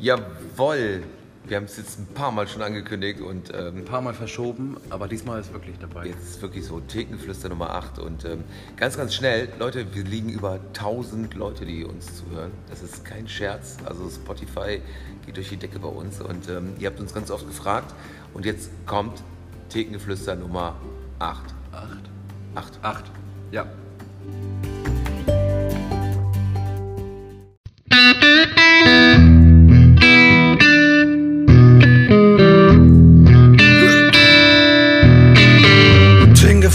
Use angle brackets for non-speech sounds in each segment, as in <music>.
Jawoll. Wir haben es jetzt ein paar Mal schon angekündigt und ähm, Ein paar Mal verschoben, aber diesmal ist wirklich dabei. jetzt ist wirklich so Thekenflüster Nummer 8 und ähm, ganz, ganz schnell, Leute, wir liegen über 1000 Leute, die uns zuhören. Das ist kein Scherz. Also Spotify geht durch die Decke bei uns und ähm, ihr habt uns ganz oft gefragt und jetzt kommt Thekengeflüster Nummer 8. Acht. 8. Acht. Ja.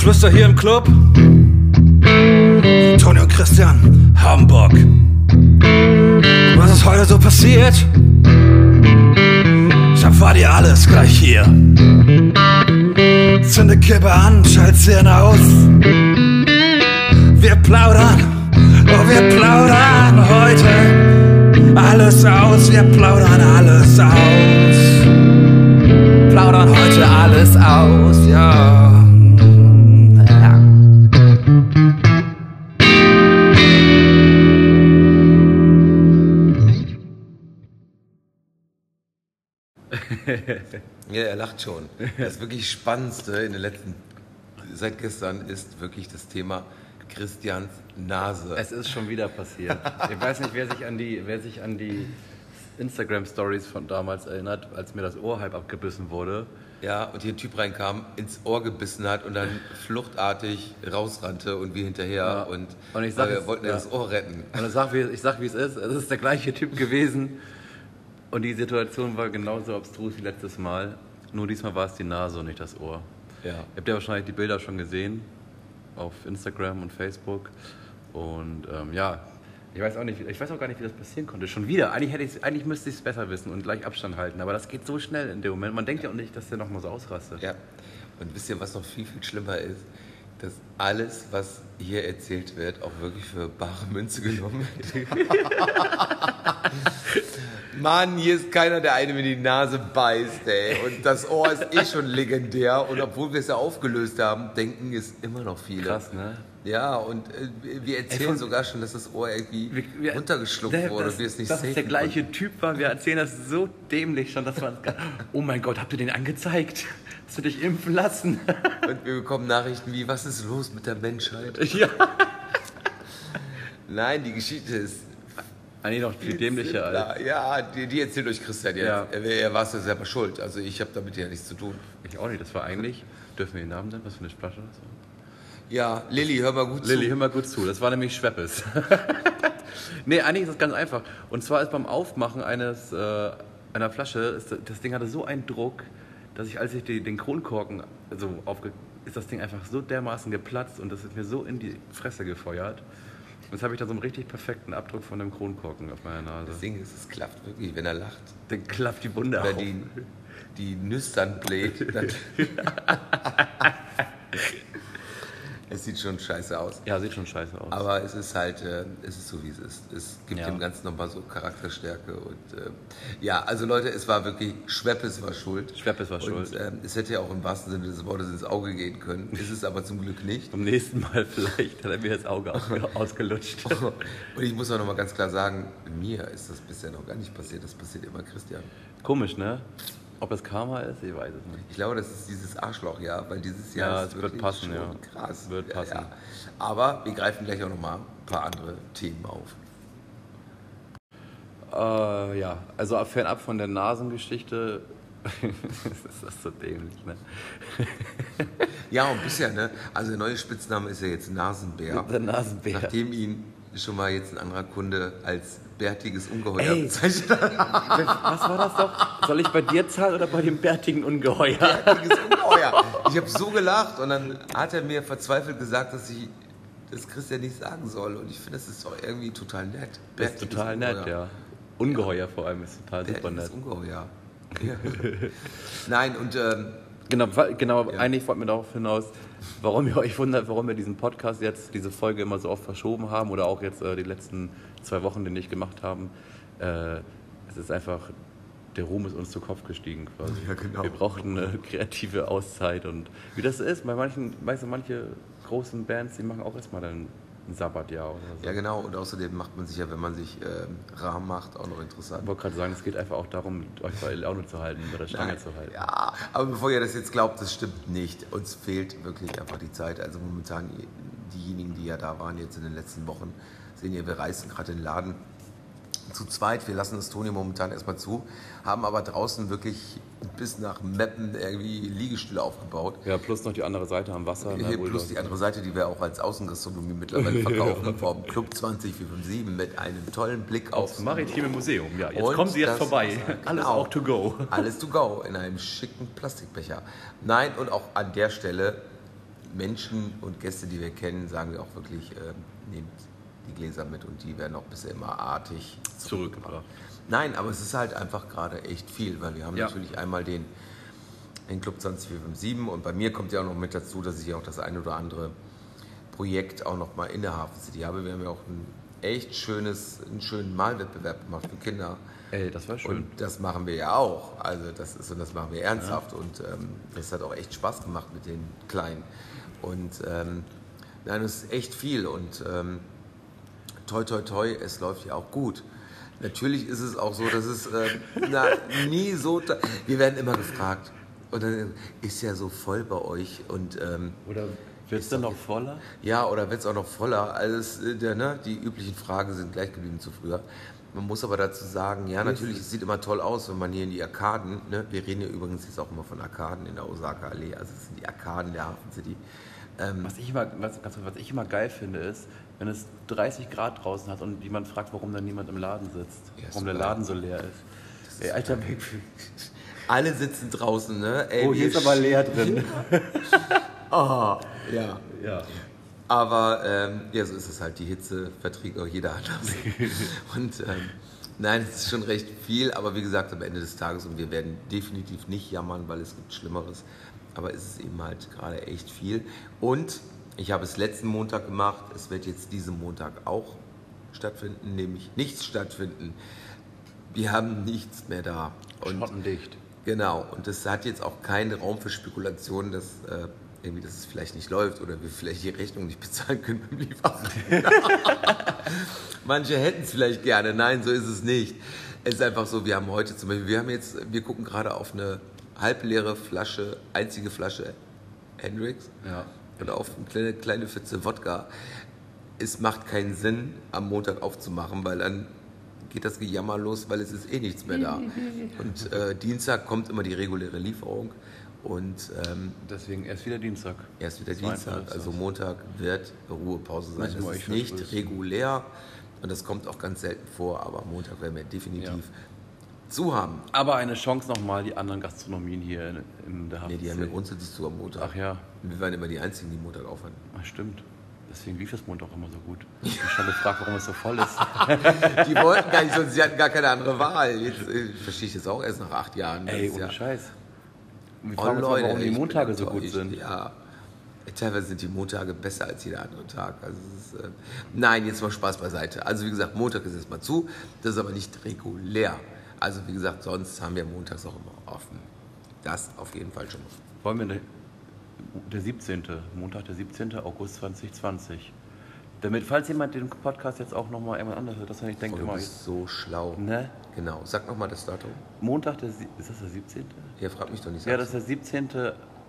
Geflüster hier im Club. Toni und Christian, Hamburg. Was ist heute so passiert? Ich erfahr dir alles gleich hier. Zünde Kippe an, schalt Szene aus. Wir plaudern, oh wir plaudern heute alles aus. Wir plaudern alles aus. Plaudern heute alles aus, ja. <laughs> Ja, er lacht schon. Das wirklich Spannendste in den letzten, seit gestern, ist wirklich das Thema Christians Nase. Es ist schon wieder passiert. Ich weiß nicht, wer sich an die, wer sich an die Instagram-Stories von damals erinnert, als mir das Ohr halb abgebissen wurde. Ja, und hier ein Typ reinkam, ins Ohr gebissen hat und dann fluchtartig rausrannte und wir hinterher Ja. und, Und ich sag wir es- wollten ja. das Ohr retten. Und ich sag, wie, ich sag, wie es ist. Es ist der gleiche Typ gewesen. Und die Situation war genauso abstrus wie letztes Mal. Nur diesmal war es die Nase und nicht das Ohr. Ja. Ihr habt ja wahrscheinlich die Bilder schon gesehen auf Instagram und Facebook. Und ähm, ja, ich weiß auch nicht, ich weiß auch gar nicht, wie das passieren konnte. Schon wieder. Eigentlich, hätte ich's- eigentlich müsste ich es besser wissen und gleich Abstand halten. Aber das geht so schnell in dem Moment. Man denkt ja auch nicht, dass der nochmal so ausrastet. Ja. Und wisst ihr, was noch viel, viel schlimmer ist? Dass alles, was hier erzählt wird, auch wirklich für bare Münze genommen wird. <laughs> <laughs> Mann, hier ist keiner, der eine mit die Nase beißt, ey. Und das Ohr ist eh schon legendär. Und obwohl wir es ja aufgelöst haben, denken es immer noch viele. Krass, ne? Ja, und äh, wir erzählen von- sogar schon, dass das Ohr irgendwie Wir- wir- runtergeschluckt Der- wurde, dass, wir es nicht dass es der gleiche Typ war. Wir erzählen das so dämlich schon, dass man. Oh mein Gott, habt ihr den angezeigt? Hast du dich impfen lassen? konnten. <laughs> Und wir bekommen Nachrichten wie, was ist los mit der Menschheit? ja. Nein, die Geschichte ist Eigentlich noch viel dämlicher als. Ja, die, die erzählt euch Christian jetzt. Ja. Er, er war es ja selber schuld. Also ich habe damit ja nichts zu tun. Ich auch nicht, das war eigentlich. Dürfen wir den Namen nennen? Was für eine Flasche? Ja, Lilly, hör mal gut Lilly, zu. hör mal gut zu. Das war nämlich Schweppes. <laughs> nee, eigentlich ist das ganz einfach. Und zwar ist beim Aufmachen eines, äh, einer Flasche, ist, das Ding hatte so einen Druck, dass ich, als ich die, den Kronkorken so aufge... ist das Ding einfach so dermaßen geplatzt und das ist mir so in die Fresse gefeuert. Jetzt habe ich da so einen richtig perfekten Abdruck von dem Kronkorken auf meiner Nase. Das Ding ist, es klappt wirklich, wenn er lacht. Dann klappt die Wunde auf. die, die Nüstern bläht. <laughs> <laughs> <laughs> Es sieht schon scheiße aus. Ja, sieht schon scheiße aus. Aber es ist halt, äh, es ist so wie es ist. Es gibt Ja. dem Ganzen nochmal so Charakterstärke. Und äh, ja, also Leute, es war wirklich, Schweppes war schuld. Schweppes war und, schuld. ähm, es hätte ja auch im wahrsten Sinne des Wortes ins Auge gehen können. Ist es aber zum Glück nicht. Beim nächsten Mal <laughs> vielleicht hat er mir das Auge ausge- <laughs> ausgelutscht. Und ich muss auch nochmal ganz klar sagen, mir ist das bisher noch gar nicht passiert. Das passiert immer Christian. Komisch, ne? Ob das Karma ist, ich weiß es nicht. Ich glaube, das ist dieses Arschlochjahr, weil dieses Ja, Jahr es ist wird wirklich passen, schon ja. krass. Wird Ja, passen. Ja, Aber wir greifen gleich auch nochmal ein paar andere Themen auf. Äh, ja, also fernab von der Nasengeschichte <laughs> ist das so dämlich, ne? Ja, und bisher, ne? Also der neue Spitzname ist ja jetzt Nasenbär. Der Nasenbär. Nachdem ihn schon mal jetzt ein anderer Kunde als bärtiges Ungeheuer Ey. bezeichnet. <laughs> Was war das doch? Soll ich bei dir zahlen oder bei dem bärtigen Ungeheuer? Bärtiges Ungeheuer. Ich habe so gelacht und dann hat er mir verzweifelt gesagt, dass ich das Christian nicht sagen soll. Und ich finde, das ist doch irgendwie total nett. Das ist Bärtiges total nett, Ungeheuer. ja. Ungeheuer vor allem ist total super Bärtiges nett. Ungeheuer. Ja. <laughs> Nein, und ähm, Genau, genau Ja. eigentlich wollten wir darauf hinaus, warum ihr euch wundert, warum wir diesen Podcast jetzt, diese Folge immer so oft verschoben haben oder auch jetzt äh, die letzten zwei Wochen den nicht gemacht haben. Äh, es ist einfach, der Ruhm ist uns zu Kopf gestiegen quasi. Ja, genau. Wir brauchten eine kreative Auszeit und wie das ist, bei manchen, weißt du, manche großen Bands, die machen auch erstmal dann ein Sabbatjahr oder so. Ja, genau. Und außerdem macht man sich ja, wenn man sich ähm, rar macht, auch noch interessant. Ich wollte gerade sagen, es geht einfach auch darum, euch bei Laune zu halten, bei der Stange Nein. zu halten. Ja, aber bevor ihr das jetzt glaubt, das stimmt nicht. Uns fehlt wirklich einfach die Zeit. Also momentan, diejenigen, die ja da waren jetzt in den letzten Wochen, sehen ja, wir reißen gerade den Laden zu zweit. Wir lassen das Toni momentan erstmal zu, haben aber draußen wirklich bis nach Meppen irgendwie Liegestühle aufgebaut. Ja, plus noch die andere Seite am Wasser. ne, plus die andere Seite, die wir auch als Außengastronomie mittlerweile <laughs> verkaufen, vom Club 20457 mit einem tollen Blick Aufs aufs Maritime Museum, ja. Jetzt kommen Sie jetzt vorbei. <laughs> Alles Genau. auch to go. <laughs> Alles to go in einem schicken Plastikbecher. Nein, und auch an der Stelle Menschen und Gäste, die wir kennen, sagen wir auch wirklich, ähm, nehmt die Gläser mit und die werden auch bisher immer artig Zurückgebracht. Nein, aber es ist halt einfach gerade echt viel, weil wir haben Ja. natürlich einmal den, den Club 20457 und bei mir kommt ja auch noch mit dazu, dass ich auch das ein oder andere Projekt auch noch mal in der Hafen City habe. Wir haben ja auch ein echt schönes, einen schönen Malwettbewerb gemacht für Kinder. Ey, das war schön. Und das machen wir ja auch. Also das ist und das machen wir ernsthaft und ähm, das hat auch echt Spaß gemacht mit den Kleinen. Und ähm, nein, es ist echt viel und ähm, toi toi toi, es läuft ja auch gut. Natürlich ist es auch so, dass es äh, na, nie so. Wir werden immer gefragt. Und dann ist ja so voll bei euch und ähm, Oder wird es dann noch voller? ja, oder wird es auch noch voller? Also es, äh, ne, die üblichen Fragen sind gleich geblieben zu früher. Man muss aber dazu sagen, ja, natürlich, es sieht immer toll aus, wenn man hier in die Arkaden, ne, wir reden ja übrigens jetzt auch immer von Arkaden in der Osaka Allee, also es sind die Arkaden der Hafen City. Ähm, Was ich, immer, was, was ich immer geil finde, ist, wenn es 30 Grad draußen hat und jemand fragt, warum da niemand im Laden sitzt. Ja, warum der. Laden so leer ist. Ey, Alter, <laughs> alle sitzen draußen, ne? Ey, oh, hier ist aber leer drin. <laughs> Ja. ja. Aber ähm, ja, so ist es halt. Die Hitze verträgt auch jeder anders. <laughs> und ähm, nein, es ist schon recht viel, aber wie gesagt, am Ende des Tages und wir werden definitiv nicht jammern, weil es gibt Schlimmeres. Aber es ist eben halt gerade echt viel. Und ich habe es letzten Montag gemacht. Es wird jetzt diesen Montag auch stattfinden, nämlich nichts stattfinden. Wir haben nichts mehr da. Und Schottendicht. Genau, und das hat jetzt auch keinen Raum für Spekulationen, dass, äh, irgendwie, dass es vielleicht nicht läuft oder wir vielleicht die Rechnung nicht bezahlen können beim Lieferanten. <laughs> Manche hätten es vielleicht gerne, nein, so ist es nicht. Es ist einfach so, wir haben heute zum Beispiel, wir haben jetzt, wir gucken gerade auf eine halbleere Flasche, einzige Flasche Hendrix Ja. und auf eine kleine, kleine Pfütze Wodka. Es macht keinen Sinn, am Montag aufzumachen, weil dann geht das Gejammer los, weil es ist eh nichts mehr da. <laughs> Und äh, Dienstag kommt immer die reguläre Lieferung und ähm, Deswegen erst wieder Dienstag. erst wieder 22. Dienstag. Also Montag wird Ruhepause sein. Das ist nicht regulär und das kommt auch ganz selten vor, aber Montag werden wir definitiv zu haben. Aber eine Chance nochmal, die anderen Gastronomien hier in, in der Hafen. Nee, die haben ja grundsätzlich zu am Montag. Ach ja, Wir waren immer die Einzigen, die Montag aufhören. ach, stimmt. Deswegen lief das Montag immer so gut. Ich habe schon gefragt, warum es so voll ist. <laughs> Die wollten gar nicht, sonst sie hatten gar keine andere Wahl. Jetzt äh, verstehe ich das auch erst nach acht Jahren. Ey, ohne ja- Scheiß. Und wir Oh, fragen uns mal, Leute, warum die ich Montage so gut enttäuscht. sind. Ja, teilweise sind die Montage besser als jeder andere Tag. Also ist, äh, nein, jetzt mal Spaß beiseite. Also wie gesagt, Montag ist jetzt mal zu. Das ist aber nicht regulär. Also wie gesagt, sonst haben wir montags auch immer offen. Das auf jeden Fall schon mal. Wollen wir ne- der 17. Montag, der 17. August 2020. Damit, falls jemand den Podcast jetzt auch nochmal irgendwann anders hört, dass er nicht denkt Oh, du immer, bist so schlau. ne? Genau. Sag nochmal das Datum. Montag, der, ist das der 17.? Ja, frag mich doch nicht. Ja, das ist der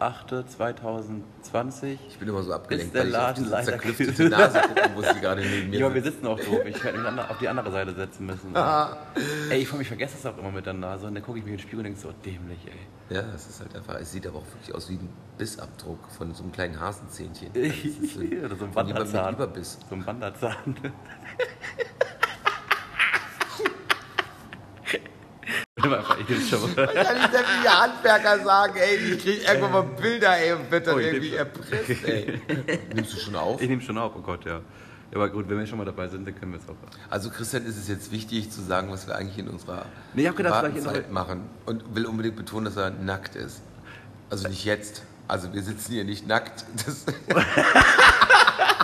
17.08.2020. ich bin immer so abgelenkt, ist der weil ich auf Laden diese zerklüftete Nase gucken muss, die gerade neben mir Ja, wir sitzen auch doof. Ich hätte mich auf die andere Seite setzen müssen. <laughs> ey, ich, ich vergesse das auch immer mit der Nase. Und dann gucke ich mich in den Spiegel und denke so, dämlich, ey. Ja, es ist halt einfach, es sieht aber auch wirklich aus wie ein Bissabdruck von so einem kleinen Hasenzähnchen. <laughs> So- Oder so ein von jemandem mit Wanderzahn. Überbiss. So ein Wanderzahn. <laughs> ich nehm's schon mal. Kann ich sämtliche Handwerker sagen, ey, ich krieg irgendwann mal Bilder, ey, und wird dann Oh, irgendwie erpresst, ey. <laughs> Nimmst du schon auf? Ich nehme schon auf, oh Gott, ja. Ja, aber gut, wenn wir schon mal dabei sind, dann können wir es auch. Also Christian ist es jetzt wichtig zu sagen, was wir eigentlich in unserer Nee, ich hab gedacht, Wartenzeit in- machen und will unbedingt betonen, dass er nackt ist. Also nicht jetzt. Also wir sitzen hier nicht nackt. <laughs> <laughs>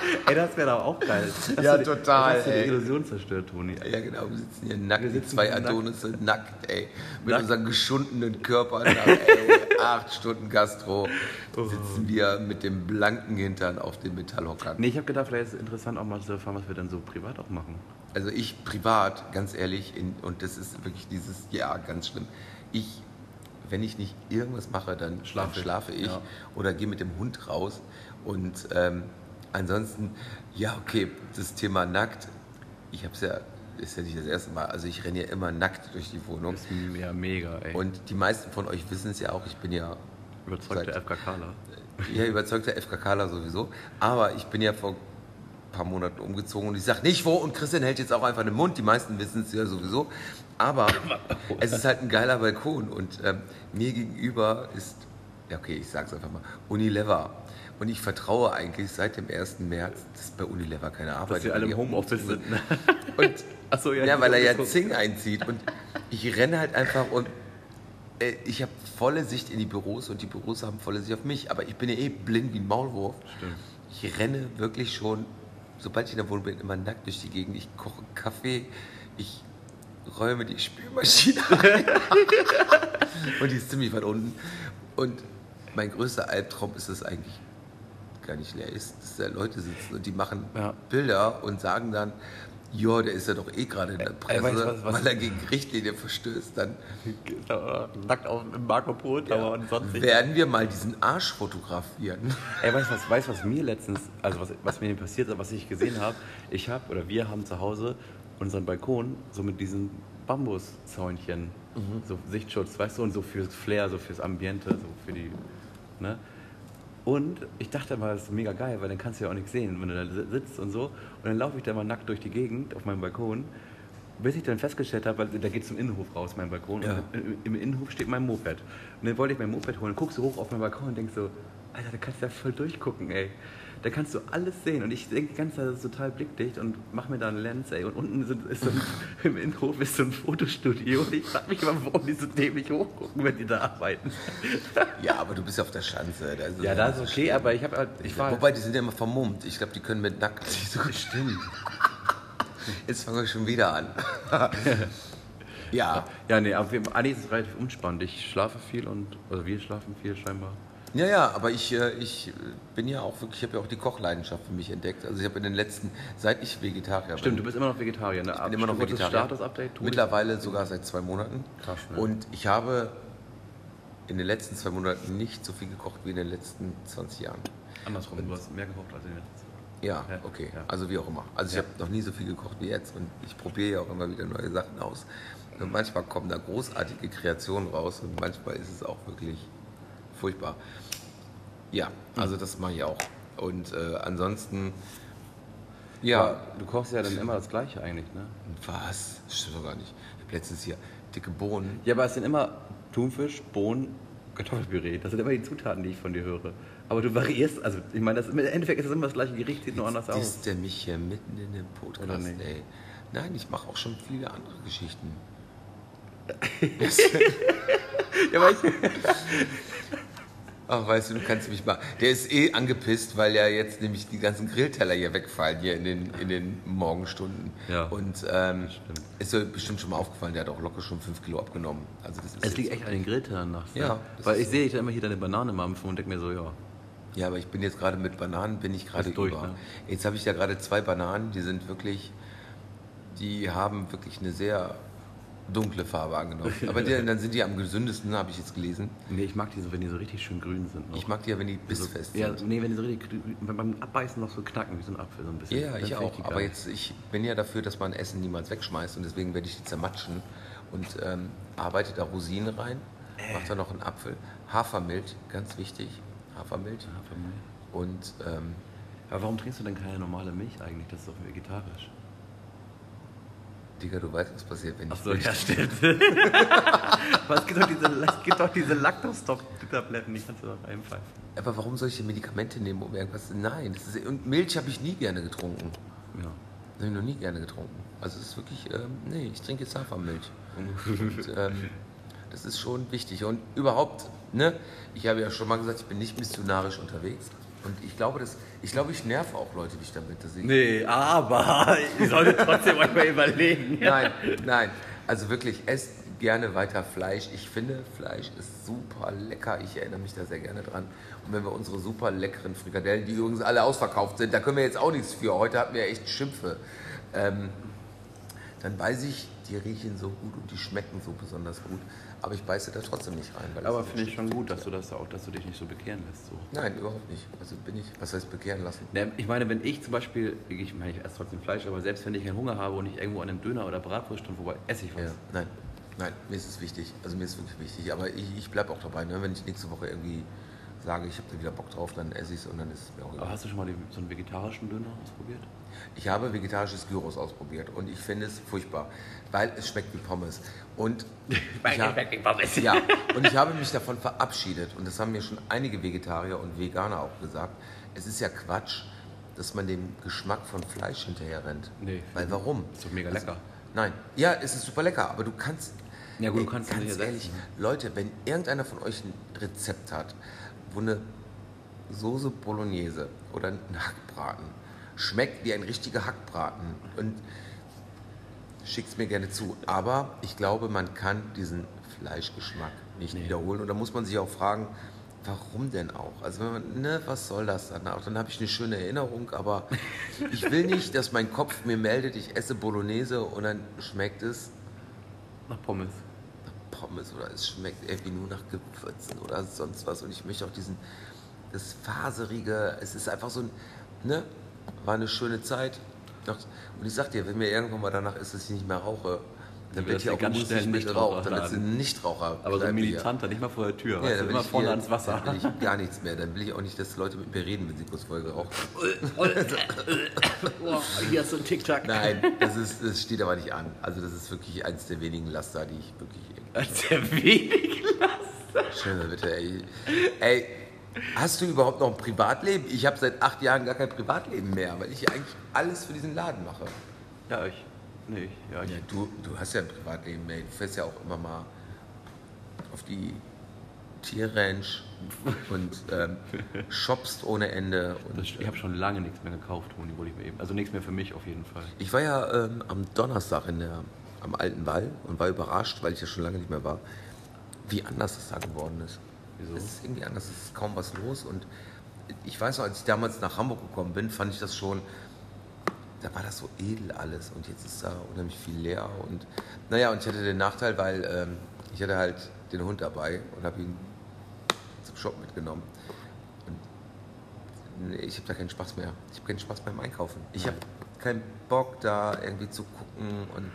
<laughs> Ey, das wäre doch auch geil. Das Ja, total, Das hast du die. Illusion zerstört, Toni. Ja, genau, wir sitzen hier nackt, Wir sitzen zwei nackt. Adonisse nackt, ey. Mit Nackt. unseren geschundenen Körpern, nach, ey, <laughs> acht Stunden Gastro, Oh. sitzen wir mit dem blanken Hintern auf den Metallhockern. Nee, ich habe gedacht, vielleicht ist es interessant auch mal zu erfahren, was wir dann so privat auch machen. Also ich privat, ganz ehrlich, in, und das ist wirklich dieses Jahr ganz schlimm. Ich, wenn ich nicht irgendwas mache, dann Schlafe. dann schlafe ich Ja. oder gehe mit dem Hund raus. Und ähm, ansonsten, ja, okay, das Thema nackt, ich habe es ja, ist ja nicht das erste Mal, also ich renne ja immer nackt durch die Wohnung. Das ist ja mega, ey. Und die meisten von euch wissen es ja auch, ich bin ja Überzeugter FKKler. ja, überzeugter FKKler sowieso. Aber ich bin ja vor ein paar Monaten umgezogen und ich sage nicht wo und Christian hält jetzt auch einfach den Mund. Die meisten wissen es ja sowieso. Aber <laughs> es ist halt ein geiler Balkon und ähm, mir gegenüber ist, ja okay, ich sag's einfach mal, Unilever. Und ich vertraue eigentlich seit dem 1. März, dass bei Unilever keine Arbeit Dass wir alle im ist. Homeoffice sind. ne? <laughs> Und so, ja, ja, weil er ja. Zing einzieht. Und ich renne halt einfach und äh, ich habe volle Sicht in die Büros und die Büros haben volle Sicht auf mich. Aber ich bin ja eh blind wie ein Maulwurf. Stimmt. Ich renne wirklich schon, sobald ich in der Wohnung bin, immer nackt durch die Gegend. Ich koche Kaffee, ich räume die Spülmaschine ein. <laughs> und die ist ziemlich weit unten. Und mein größter Albtraum ist es eigentlich gar nicht leer ist, dass da Leute sitzen und die machen Ja. Bilder und sagen dann, ja, der ist ja doch eh gerade in der Presse, du, was- was- weil er gegen Richtlinie verstößt. Dann Nackt auf dem Marco Polo Tower und sonst werden wir mal diesen Arsch fotografieren. Ey, weißt du, was, weißt, was mir letztens, also was, was mir passiert ist, was ich gesehen habe? Ich habe, oder wir haben zu Hause unseren Balkon so mit diesen Bambuszäunchen, so Sichtschutz, weißt du, und so fürs Flair, so fürs Ambiente, so für die, ne? Und ich dachte mal, das ist mega geil, weil dann kannst du ja auch nichts sehen, wenn du da si- sitzt und so. Und dann laufe ich da mal nackt durch die Gegend auf meinem Balkon, bis ich dann festgestellt habe, weil da geht zum Innenhof raus, mein Balkon. Ja. Und im- im Innenhof steht mein Moped. Und dann wollte ich mein Moped holen, guckst du hoch auf meinen Balkon und denkst so, Alter, da kannst du ja voll durchgucken, ey. Da kannst du alles sehen. Und ich denke die ganze Zeit, das ist total blickdicht und mach mir da einen Lens, ey. Und unten sind, ist so ein, <laughs> im Innenhof ist so ein Fotostudio. Und ich frage mich immer, warum die so dämlich hochgucken, wenn die da arbeiten. <laughs> Ja, aber du bist auf der Schanze. da Ja, so ist okay, schlimm. aber ich habe halt, ich war Wobei, die sind ja immer vermummt. Ich glaube, die können mit nackt nicht so. Stimmt. <laughs> Jetzt fangen wir schon wieder an. ja. Ja, nee, aber wir, eigentlich ist es relativ unspannend. Ich schlafe viel und, also wir schlafen viel scheinbar. Ja, ja, aber ich, äh, ich äh, bin ja auch wirklich, ich habe ja auch die Kochleidenschaft für mich entdeckt. Also ich habe in den letzten, seit ich Vegetarier Stimmt, du bin, bist immer noch Vegetarier, ne? ich bin immer noch Vegetarier. Status-Update? Mittlerweile sogar seit zwei Monaten. Krass, ne? Und ich habe in den letzten zwei Monaten nicht so viel gekocht wie in den letzten 20 Jahren. Andersrum, du hast mehr gekocht als in den letzten. Ja, Ja, okay. ja. Also wie auch immer. Also Ja. ich habe noch nie so viel gekocht wie jetzt und ich probiere ja auch immer wieder neue Sachen aus. Und manchmal kommen da großartige Kreationen raus und manchmal ist es auch wirklich furchtbar. Ja, also das mache ich auch. Und äh, ansonsten, ja, Aber du kochst ja dann immer das Gleiche eigentlich, ne? was? Das stimmt doch gar nicht. Ich habe letztens hier dicke Bohnen. Ja, aber es sind immer Thunfisch, Bohnen, Kartoffelpüree. Das sind immer die Zutaten, die ich von dir höre. Aber du variierst, also ich meine, das, im Endeffekt ist es immer das gleiche Gericht, sieht nur anders aus. Ist der mich hier mitten in dem Podcast, ey? Nein, ich mache auch schon viele andere Geschichten. <laughs> Ja, aber ich, <laughs> Ach, weißt du, du kannst mich mal. Der ist eh angepisst, weil ja jetzt nämlich die ganzen Grillteller hier wegfallen, hier in den, in den Morgenstunden. Ja. Und ähm, ist dir bestimmt schon mal aufgefallen, der hat auch locker schon 5 Kilo abgenommen. Also das ist es liegt echt an den Grilltellern nach. Ja, das Weil ich so. sehe ich da immer hier deine Banane mampfen und denke mir so, ja. Ja, aber ich bin jetzt gerade mit Bananen, bin ich gerade durch, über. ne? Jetzt habe ich ja gerade zwei Bananen, die sind wirklich, die haben wirklich eine sehr dunkle Farbe angenommen. Aber die, dann sind die am gesündesten, habe ich jetzt gelesen. Nee, ich mag die so, wenn die so richtig schön grün sind. Noch. Ich mag die ja, wenn die bissfest ja, sind. nee, wenn die so richtig, grün- wenn beim Abbeißen noch so knacken, wie so ein Apfel, so ein bisschen. Ja, ich auch. die Aber jetzt, ich bin ja dafür, dass man Essen niemals wegschmeißt und deswegen werde ich die zermatschen und ähm, arbeite da Rosinen rein, Äh. mache da noch einen Apfel, Hafermilch, ganz wichtig, Hafermilch Hafermilch. und ähm, Aber warum trinkst du denn keine normale Milch eigentlich? Das ist doch vegetarisch. Digga, du weißt, was passiert, wenn ich Achso, ja, stimmt. <laughs> Es gibt doch diese, doch diese Lactostop-Tabletten, die kannst du doch reinpfeifen. Aber warum soll ich denn Medikamente nehmen, um irgendwas? Nein, das ist, und Milch habe ich nie gerne getrunken. Ja. Habe ich noch nie gerne getrunken. Also es ist wirklich, ähm, nee, ich trinke jetzt Hafermilch. Und, ähm, das ist schon wichtig. Und überhaupt, ne, ich habe ja schon mal gesagt, ich bin nicht missionarisch unterwegs. Und ich glaube, das, ich glaube, ich nerv auch Leute nicht damit, dass ich. Nee, aber <laughs> ihr solltet trotzdem euch mal überlegen. <laughs> Nein, nein. Also wirklich, esst gerne weiter Fleisch. Ich finde, Fleisch ist super lecker. Ich erinnere mich da sehr gerne dran. Und wenn wir unsere super leckeren Frikadellen, die übrigens alle ausverkauft sind, da können wir jetzt auch nichts für. Heute hatten wir echt Schimpfe. Ähm, dann weiß ich, die riechen so gut und die schmecken so besonders gut. Aber ich beiße da trotzdem nicht rein. Aber finde ich schon gut, dass du das auch, dass du dich nicht so bekehren lässt. So. Nein, überhaupt nicht. Also bin ich, was heißt bekehren lassen? Ne, Ich meine, wenn ich zum Beispiel, ich meine, ich esse trotzdem Fleisch, aber selbst wenn ich keinen Hunger habe und ich irgendwo an einem Döner oder Bratwurst stand, wobei esse ich was. Ja, nein, nein, mir ist es wichtig. Also mir ist es wirklich wichtig. Aber ich, ich bleibe auch dabei. Ne? Wenn ich nächste Woche irgendwie sage, ich habe da wieder Bock drauf, dann esse ich es und dann ist es mir auch Aber egal. hast du schon mal so einen vegetarischen Döner ausprobiert? Ich habe vegetarisches Gyros ausprobiert und ich finde es furchtbar, weil es schmeckt wie Pommes. Und <laughs> ich, hab, ja, und ich habe mich davon verabschiedet und das haben mir schon einige Vegetarier und Veganer auch gesagt. Es ist ja Quatsch, dass man dem Geschmack von Fleisch hinterher rennt. Nee. Weil warum? Ist doch mega Also, lecker. Nein, ja, es ist super lecker, aber du kannst. Ja, gut, du kannst ganz nicht ehrlich, ersetzen. Leute, wenn irgendeiner von euch ein Rezept hat, wo eine Soße Bolognese oder ein Hackbraten schmeckt wie ein richtiger Hackbraten und schickt es mir gerne zu. Aber ich glaube, man kann diesen Fleischgeschmack nicht Nee. wiederholen. Und da muss man sich auch fragen, warum denn auch? Also, wenn man, ne, was soll das dann auch? Dann habe ich eine schöne Erinnerung, aber <laughs> ich will nicht, dass mein Kopf mir meldet, ich esse Bolognese und dann schmeckt es Nach Pommes. nach Pommes oder es schmeckt irgendwie nur nach Gewürzen oder sonst was. Und ich möchte auch diesen, das Faserige, es ist einfach so ein, ne, war eine schöne Zeit. Und ich sag dir, wenn mir irgendwann mal danach ist, dass ich nicht mehr rauche, dann wird hier auch ganz muss schnell ich mit Nichtraucher Rauch, dann wird ein Nichtraucher. Aber so ein. Militanter, nicht mal vor der Tür. Ja, will immer ich vorne hier- ans Wasser. Dann will ich gar nichts mehr. Dann will ich auch nicht, dass Leute mit mir reden, wenn sie kurz vorher geraucht haben. <coughs> Boah, hier hast du einen Tic-Tac. Nein, das, ist, das steht aber nicht an. Also das ist wirklich eins der wenigen Laster, die ich wirklich Als der wenig. Schön, bitte, ey. Ey, hast du überhaupt noch ein Privatleben? Ich habe seit acht Jahren gar kein Privatleben mehr, weil ich eigentlich alles für diesen Laden mache. Ja, ich. Nee, ich- ja, ich. Ja, du, du hast ja ein Privatleben, ey. Du fährst ja auch immer mal auf die Tierranch und ähm, shoppst ohne Ende. Und, Das, ich habe schon lange nichts mehr gekauft, Toni, wollte ich mir eben. Also nichts mehr für mich auf jeden Fall. Ich war ja ähm, am Donnerstag in der, am Alten Wall und war überrascht, weil ich ja schon lange nicht mehr war, wie anders es da geworden ist. Wieso? Es ist irgendwie anders, es ist kaum was los. Und ich weiß noch, als ich damals nach Hamburg gekommen bin, fand ich das schon, da war das so edel alles. Und jetzt ist da unheimlich viel leer. Und naja, und ich hatte den Nachteil, weil ähm, ich hatte halt den Hund dabei und habe ihn zum Shop mitgenommen. Und nee, ich habe da keinen Spaß mehr. Ich habe keinen Spaß beim Einkaufen. Ich habe keinen Bock da irgendwie zu gucken und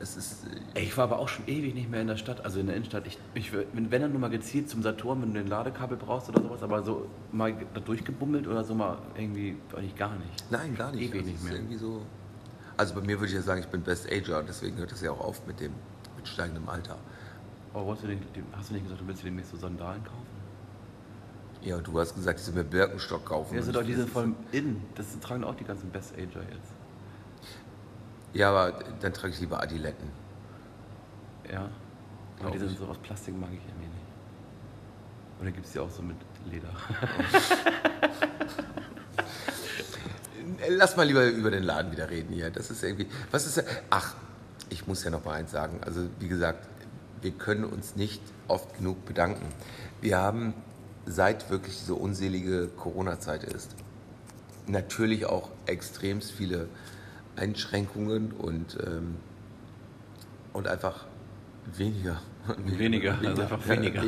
es ist äh, Ey, ich war aber auch schon ewig nicht mehr in der Stadt, also in der Innenstadt. Ich, ich, wenn wenn dann nur mal gezielt zum Saturn, wenn du ein Ladekabel brauchst oder sowas, aber so mal da durchgebummelt oder so mal irgendwie, eigentlich gar nicht. Nein, gar nicht. Ewig Also nicht mehr. so. Also bei mir würde ich ja sagen, ich bin Best Ager und deswegen hört das ja auch auf mit dem mit steigendem Alter. Aber wolltest du nicht, hast du nicht gesagt, du willst dir demnächst so Sandalen kaufen? Ja, und du hast gesagt, ich soll mir Birkenstock kaufen. Ja, sind doch diese voll in. Das tragen auch die ganzen Best Ager jetzt. Ja, aber dann trage ich lieber Adiletten. Ja. Aber die sind so aus Plastik mag ich irgendwie nicht. Oder gibt es die auch so mit Leder? <laughs> Lass mal lieber über den Laden wieder reden hier. Das ist irgendwie. Was ist. Ach, ich muss ja noch mal eins sagen. Also, wie gesagt, wir können uns nicht oft genug bedanken. Wir haben, seit wirklich diese unselige Corona-Zeit ist, natürlich auch extremst viele Einschränkungen und, ähm, und einfach weniger. Weniger, also einfach weniger.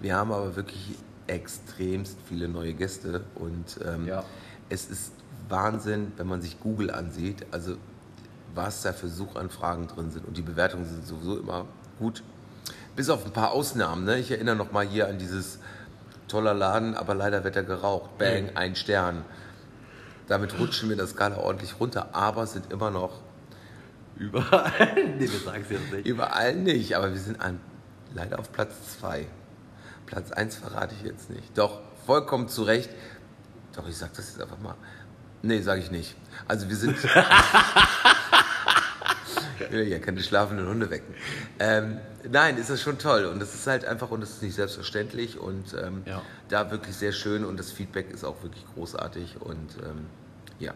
Wir haben aber wirklich extremst viele neue Gäste und ähm, Ja. es ist Wahnsinn, wenn man sich Google ansieht, also was da für Suchanfragen drin sind und die Bewertungen sind sowieso immer gut. Bis auf ein paar Ausnahmen. Ne? Ich erinnere noch mal hier an dieses toller Laden, aber leider wird er geraucht. Bang, ein Stern. Damit rutschen wir das Skala ordentlich runter, aber sind immer noch Überall. <laughs> nee, wir sagen es jetzt nicht. überall nicht. Aber wir sind an, leider auf Platz zwei. Platz eins verrate ich jetzt nicht. Doch, vollkommen zu Recht. Doch, ich sag das jetzt einfach mal. Nee, sage ich nicht. Also wir sind. <laughs> will ja keine schlafenden Hunde wecken. Ähm, nein, ist das schon toll und das ist halt einfach und das ist nicht selbstverständlich und ähm, Ja. da wirklich sehr schön und das Feedback ist auch wirklich großartig und ähm, ja,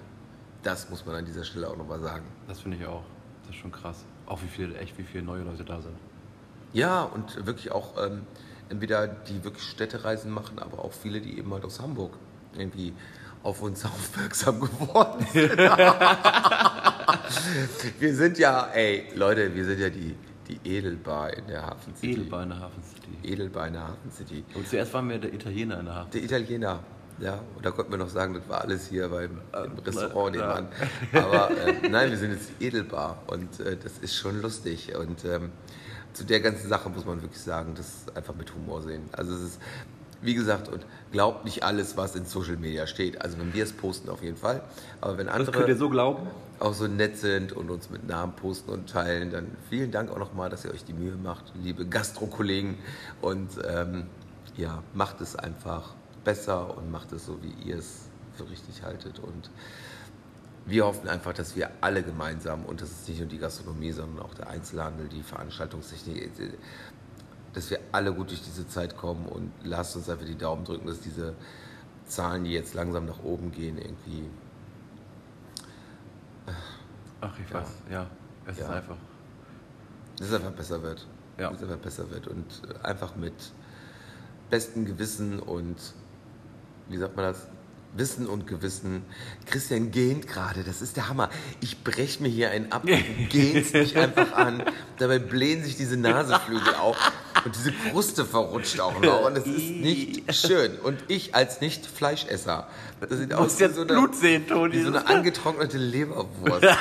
das muss man an dieser Stelle auch nochmal sagen. Das finde ich auch. Das ist schon krass. Auch wie viele, echt wie viele neue Leute da sind. Ja, und wirklich auch ähm, entweder die wirklich Städtereisen machen, aber auch viele, die eben halt aus Hamburg irgendwie auf uns <laughs> aufmerksam geworden sind. <laughs> wir sind ja, ey, Leute, wir sind ja die, die Edelbar in der Hafen City. Edelbar in der Hafen City. Edelbar in der Hafen City. Und zuerst waren wir der Italiener in der Hafen. Der Italiener, ja, und da konnten wir noch sagen, das war alles hier beim im Restaurant klar. nebenan. Aber äh, nein, wir sind jetzt die Edelbar und äh, das ist schon lustig. Und ähm, zu der ganzen Sache muss man wirklich sagen, das einfach mit Humor sehen. Also es ist, wie gesagt, und glaubt nicht alles, was in Social Media steht. Also wenn wir es posten, auf jeden Fall. Aber wenn Das könnt ihr andere so glauben? auch so nett sind und uns mit Namen posten und teilen, dann vielen Dank auch nochmal, dass ihr euch die Mühe macht, liebe Gastro-Kollegen. Und ähm, ja, macht es einfach besser und macht es so, wie ihr es für richtig haltet. Und wir hoffen einfach, dass wir alle gemeinsam, und das ist nicht nur die Gastronomie, sondern auch der Einzelhandel, die Veranstaltungstechnik, dass wir alle gut durch diese Zeit kommen und lasst uns einfach die Daumen drücken, dass diese Zahlen, die jetzt langsam nach oben gehen, irgendwie Ach, ich Ja. weiß. Ja, es ist Ja. einfach. dass es einfach besser wird. Ja. Dass es einfach besser wird und äh, einfach mit bestem Gewissen und, wie sagt man das? Wissen und Gewissen. Christian gähnt gerade, das ist der Hammer. Ich breche mir hier einen ab, <laughs> du gähnst mich einfach an. Dabei blähen sich diese Naseflügel auf und diese Kruste verrutscht auch noch und es ist nicht <laughs> schön. Und ich als Nicht-Fleischesser, das sieht aus wie so eine, Blut sehen, Toni. wie so eine angetrocknete Leberwurst. <laughs>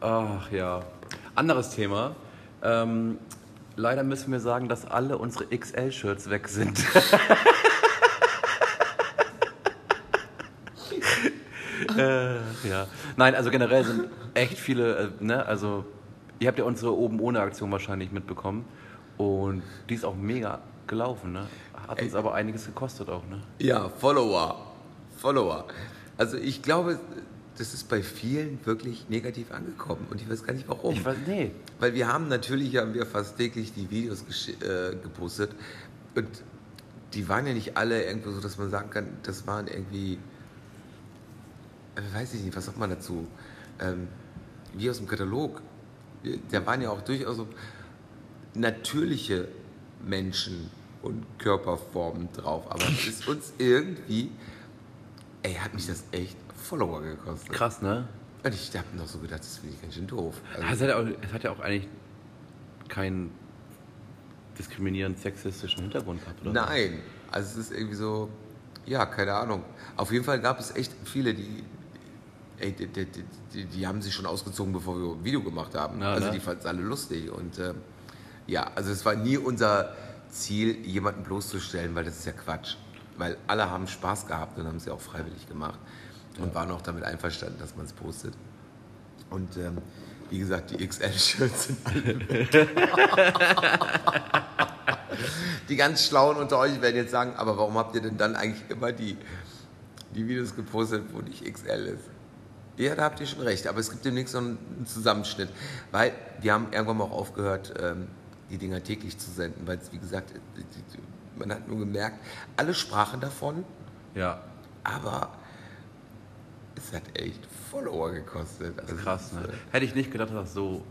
Ach ja. Anderes Thema. Ähm, leider müssen wir sagen, dass alle unsere XL-Shirts weg sind. <laughs> äh, ja. Nein, also generell sind echt viele, äh, ne, also ihr habt ja unsere oben ohne Aktion wahrscheinlich mitbekommen und die ist auch mega gelaufen, ne? Hat uns aber einiges gekostet auch, ne? Ja, Follower. Follower. Also ich glaube, das ist bei vielen wirklich negativ angekommen und ich weiß gar nicht warum. Ich weiß, nee. Weil wir haben natürlich haben wir fast täglich die Videos äh, gepostet und die waren ja nicht alle irgendwo so, dass man sagen kann, das waren irgendwie, äh, weiß ich nicht, was sagt man dazu, ähm, wie aus dem Katalog. Da waren ja auch durchaus so natürliche Menschen und Körperformen drauf, aber es ist uns irgendwie, ey, hat mich das echt Follower gekostet. Krass, ne? Und ich habe noch so gedacht, das finde ich ganz schön doof. Also, Es hat, ja auch, es hat ja auch eigentlich keinen diskriminierend sexistischen Hintergrund gehabt, oder? Nein, also es ist irgendwie so, ja, keine Ahnung. Auf jeden Fall gab es echt viele, die, ey, die, die, die, die haben sich schon ausgezogen, bevor wir ein Video gemacht haben. Ja, also ne? die fanden es alle lustig. Und ähm, ja, also es war nie unser Ziel, jemanden bloßzustellen, weil das ist ja Quatsch. Weil alle haben Spaß gehabt und haben es ja auch freiwillig gemacht und waren auch damit einverstanden, dass man es postet. Und ähm, wie gesagt, die XL-Shirts sind alle weg. <laughs> Die ganz Schlauen unter euch werden jetzt sagen, aber warum habt ihr denn dann eigentlich immer die, die Videos gepostet, wo nicht XL ist? Ja, da habt ihr schon recht, aber es gibt demnächst noch einen Zusammenschnitt, weil wir haben irgendwann mal auch aufgehört, ähm, die Dinger täglich zu senden, weil es, wie gesagt, die- man hat nur gemerkt, alle sprachen davon, Ja, aber es hat echt Follower gekostet. Also krass, ne? äh, Hätte ich nicht gedacht, dass das so,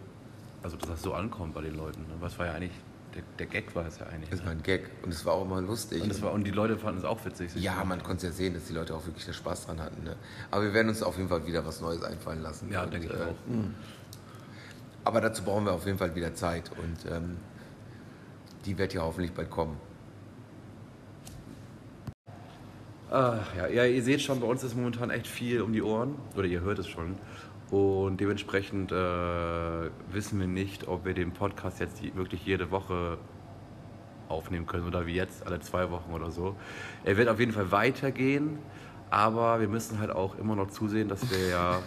also dass das so ankommt bei den Leuten. Ne? Was war ja eigentlich, der, der Gag war es ja eigentlich. Ne? war ein Gag und es war auch immer lustig. Und, das war, und die Leute fanden es auch witzig. Ja, man konnte es ja sehen, dass die Leute auch wirklich da Spaß dran hatten. Ne? Aber wir werden uns auf jeden Fall wieder was Neues einfallen lassen. Ja, denke ich äh, auch. Aber dazu brauchen wir auf jeden Fall wieder Zeit und ähm, die wird ja hoffentlich bald kommen. Ach, ja, ja, ihr seht schon, bei uns ist momentan echt viel um die Ohren. Oder ihr hört es schon. Und dementsprechend äh, wissen wir nicht, ob wir den Podcast jetzt wirklich jede Woche aufnehmen können oder wie jetzt alle zwei Wochen oder so. Er wird auf jeden Fall weitergehen, aber wir müssen halt auch immer noch zusehen, dass wir ja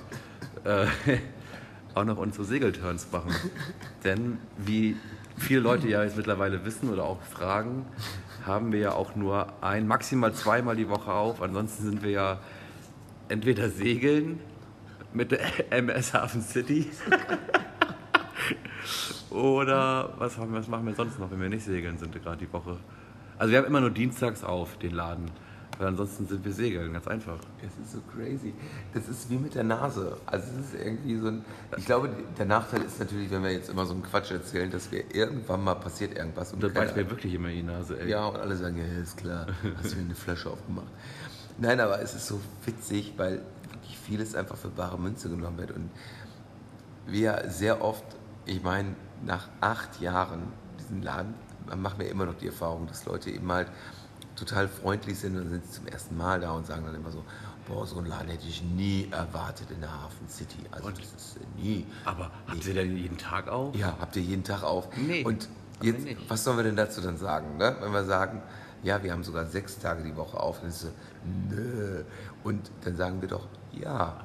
<laughs> äh, <laughs> auch noch unsere Segelturns machen. Denn wie viele Leute ja jetzt mittlerweile wissen oder auch fragen, haben wir ja auch nur ein, maximal zweimal die Woche auf. Ansonsten sind wir ja entweder segeln mit der <laughs> MS Hafen City <laughs> oder was, haben wir, was machen wir sonst noch, wenn wir nicht segeln sind gerade die Woche. Also wir haben immer nur dienstags auf, den Laden. Weil ansonsten sind wir segeln, ganz einfach. Das ist so crazy. Das ist wie mit der Nase. Also es ist irgendwie so ein. Ich glaube, der Nachteil ist natürlich, wenn wir jetzt immer so einen Quatsch erzählen, dass wir irgendwann mal passiert irgendwas und Da keiner- beißt mir wirklich immer die Nase, ey. Ja, und alle sagen, ja, ist klar, hast du mir eine Flasche aufgemacht. Nein, aber es ist so witzig, weil wirklich vieles einfach für bare Münze genommen wird. Und wir sehr oft, ich meine, nach acht Jahren diesen Laden, machen wir immer noch die Erfahrung, dass Leute eben halt total freundlich sind und sind zum ersten Mal da und sagen dann immer so, boah, so einen Laden hätte ich nie erwartet in der Hafen City. Also das ist äh, nie. Aber habt ihr denn jeden Tag auf? Ja, habt ihr jeden Tag auf. Nee, Und jetzt, nicht. was sollen wir denn dazu dann sagen? Ne? Wenn wir sagen, ja, wir haben sogar sechs Tage die Woche auf, dann ist so, nö. Und dann sagen wir doch, ja,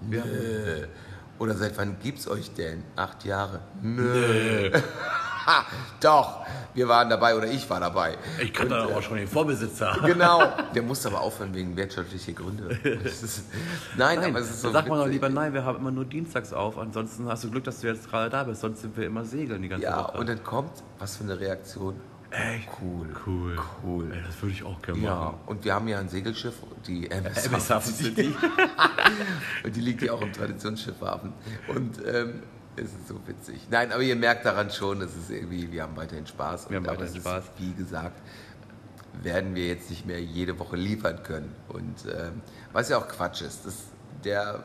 nö. Oder seit wann gibt's euch denn? Acht Jahre? Nö. <laughs> Ha, doch, wir waren dabei oder ich war dabei. Ich kann da auch schon den Vorbesitzer. <laughs> Genau. <laughs> Der musste aber aufhören wegen wirtschaftlicher Gründe. Ist, nein, Nein, aber es ist so. sagt man doch lieber, nein, wir haben immer nur dienstags auf. Ansonsten hast du Glück, dass du jetzt gerade da bist. Sonst sind wir immer segeln die ganze Ja, Woche. und dann kommt, was für eine Reaktion. Echt? Cool. Cool. Cool. Ey, das würde ich auch gerne Ja, machen. und wir haben ja ein Segelschiff, die MS, MS Hafen City. und die liegt ja auch im Traditionsschiffhafen. Und ähm, es ist so witzig. Nein, aber ihr merkt daran schon, es ist irgendwie, wir haben weiterhin Spaß. Wir haben weiterhin Spaß. Ist, wie gesagt, werden wir jetzt nicht mehr jede Woche liefern können. Und ähm, was ja auch Quatsch ist, das, der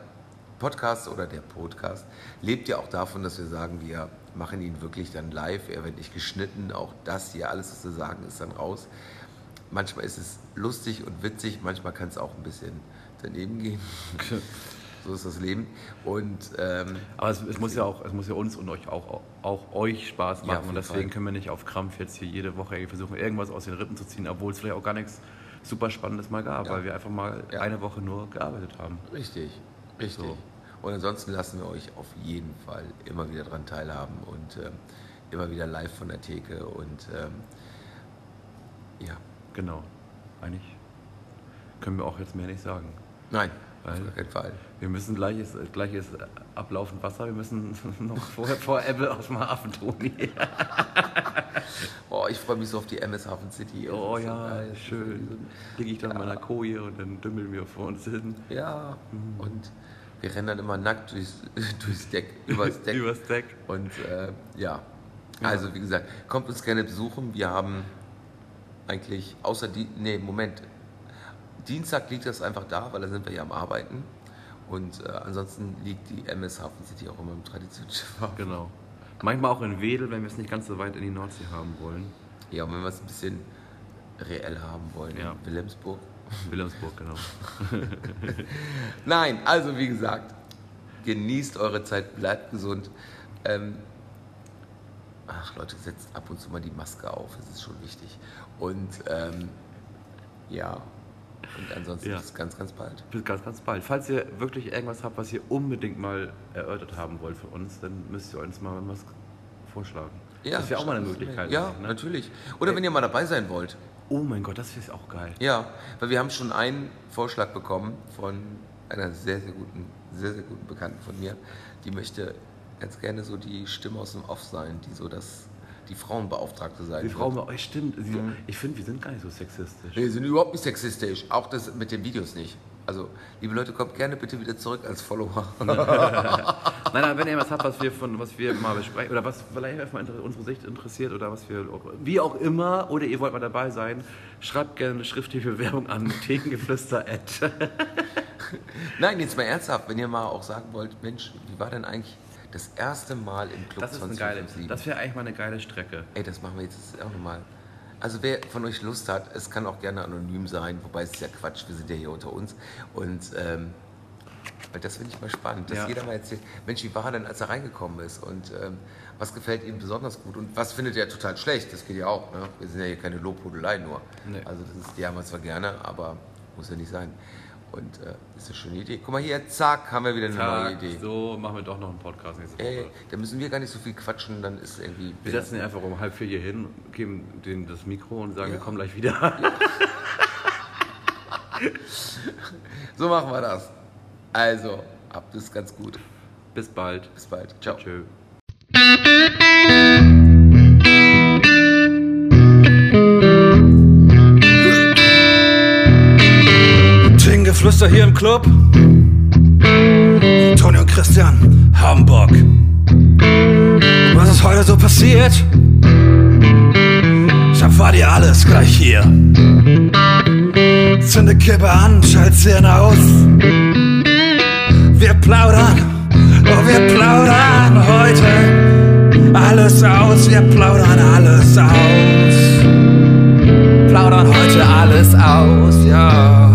Podcast oder der Podcast lebt ja auch davon, dass wir sagen, wir machen ihn wirklich dann live, er wird nicht geschnitten, auch das hier, alles, was wir sagen, ist dann raus. Manchmal ist es lustig und witzig, manchmal kann es auch ein bisschen daneben gehen. <laughs> so ist das Leben. Und ähm, Aber es, es muss ja auch, es muss ja uns und euch auch, auch euch Spaß Ja, machen. auf und deswegen Fall. können wir nicht auf Krampf jetzt hier jede Woche versuchen, irgendwas aus den Rippen zu ziehen, obwohl es vielleicht auch gar nichts super Spannendes mal gab, Ja. weil wir einfach mal Ja. eine Woche nur gearbeitet haben. Richtig, richtig. So. Und ansonsten lassen wir euch auf jeden Fall immer wieder dran teilhaben und ähm, immer wieder live von der Theke und ähm, ja, Genau. Eigentlich können wir auch jetzt mehr nicht sagen. nein, Weil- gar keinen Fall. Wir müssen gleiches, gleiches ablaufend Wasser, wir müssen <laughs> noch vorher vor Ebbe aus dem Hafen, Toni. <laughs> Oh, ich freue mich so auf die MS Hafen City. Oh so ja, geil. schön. Liege ich dann in meiner Koje und dann dümmeln wir vor uns hin. Ja, und wir rennen dann immer nackt durchs, <laughs> durchs Deck, übers Deck. Übers Deck. Und äh, ja, also wie gesagt, kommt uns gerne besuchen. Wir haben eigentlich, außer die, nee, Moment, Dienstag liegt das einfach da, weil da sind wir ja am Arbeiten. Und äh, ansonsten liegt die MS Hafen City auch immer im Traditionsschiff. Genau. Manchmal auch in Wedel, wenn wir es nicht ganz so weit in die Nordsee haben wollen. Ja, und wenn wir es ein bisschen reell haben wollen, Ja. in Wilhelmsburg. Wilhelmsburg, genau. <laughs> Nein, also wie gesagt, genießt eure Zeit, bleibt gesund. Ähm, ach Leute, setzt ab und zu mal die Maske auf, das ist schon wichtig. Und ähm, ja, und ansonsten Ja. bis ganz, ganz bald. Bis ganz, ganz bald. Falls ihr wirklich irgendwas habt, was ihr unbedingt mal erörtert haben wollt für uns, dann müsst ihr uns mal was vorschlagen. das wäre auch mal eine Möglichkeit. Ja, ne? natürlich. Oder wenn ihr mal dabei sein wollt. Oh mein Gott, das ist auch geil. Ja, weil wir haben schon einen Vorschlag bekommen von einer sehr, sehr guten, sehr, sehr guten Bekannten von mir. Die möchte ganz gerne so die Stimme aus dem Off sein, die so das, die Frauenbeauftragte sein Die wird. Frau bei euch stimmt. Sie, Ich finde, wir sind gar nicht so sexistisch. Wir sind überhaupt nicht sexistisch, auch das mit den Videos nicht. Also, liebe Leute, kommt gerne bitte wieder zurück als Follower. <laughs> Nein, nein, wenn ihr was habt, was wir, von, was wir mal besprechen, oder was vielleicht einfach mal inter- unsere Sicht interessiert, oder was wir, wie auch immer, oder ihr wollt mal dabei sein, schreibt gerne eine schriftliche Bewerbung an <laughs> thekengeflüster@ Nein, jetzt mal ernsthaft, wenn ihr mal auch sagen wollt, Mensch, wie war denn eigentlich das erste Mal im Club Das ist eine geile, 2057? das wäre eigentlich mal eine geile Strecke. Ey, das machen wir jetzt auch nochmal. Also wer von euch Lust hat, es kann auch gerne anonym sein, wobei es ist ja Quatsch, wir sind ja hier unter uns. Und ähm, weil das finde ich mal spannend, dass Ja. jeder mal erzählt, Mensch, wie war er denn, als er reingekommen ist? Und ähm, was gefällt ihm besonders gut? Und was findet er total schlecht? Das geht ja auch. Ne? Wir sind ja hier keine Lobhudelei nur. Nee. Also das ist, die haben wir zwar gerne, aber muss ja nicht sein. Und äh, ist eine schöne Idee. Guck mal hier, zack, haben wir wieder eine neue Tag, Idee. so machen wir doch noch einen Podcast nächste Woche. Ey, da müssen wir gar nicht so viel quatschen, dann ist irgendwie... wir setzen ihn einfach um halb vier hier hin, geben denen das Mikro und sagen, Ja. wir kommen gleich wieder. <laughs> So machen wir das. Also, habt es ganz gut. Bis bald. Bis bald. Ciao. Tschö. Geflüster hier im Club. Toni und Christian, Hamburg. Was ist heute so passiert? Ich erfahr dir alles gleich hier. Zünde Kippe an, schalt Hirn aus. Wir plaudern, oh wir plaudern heute alles aus. Wir plaudern alles aus. Plaudern heute alles aus, ja.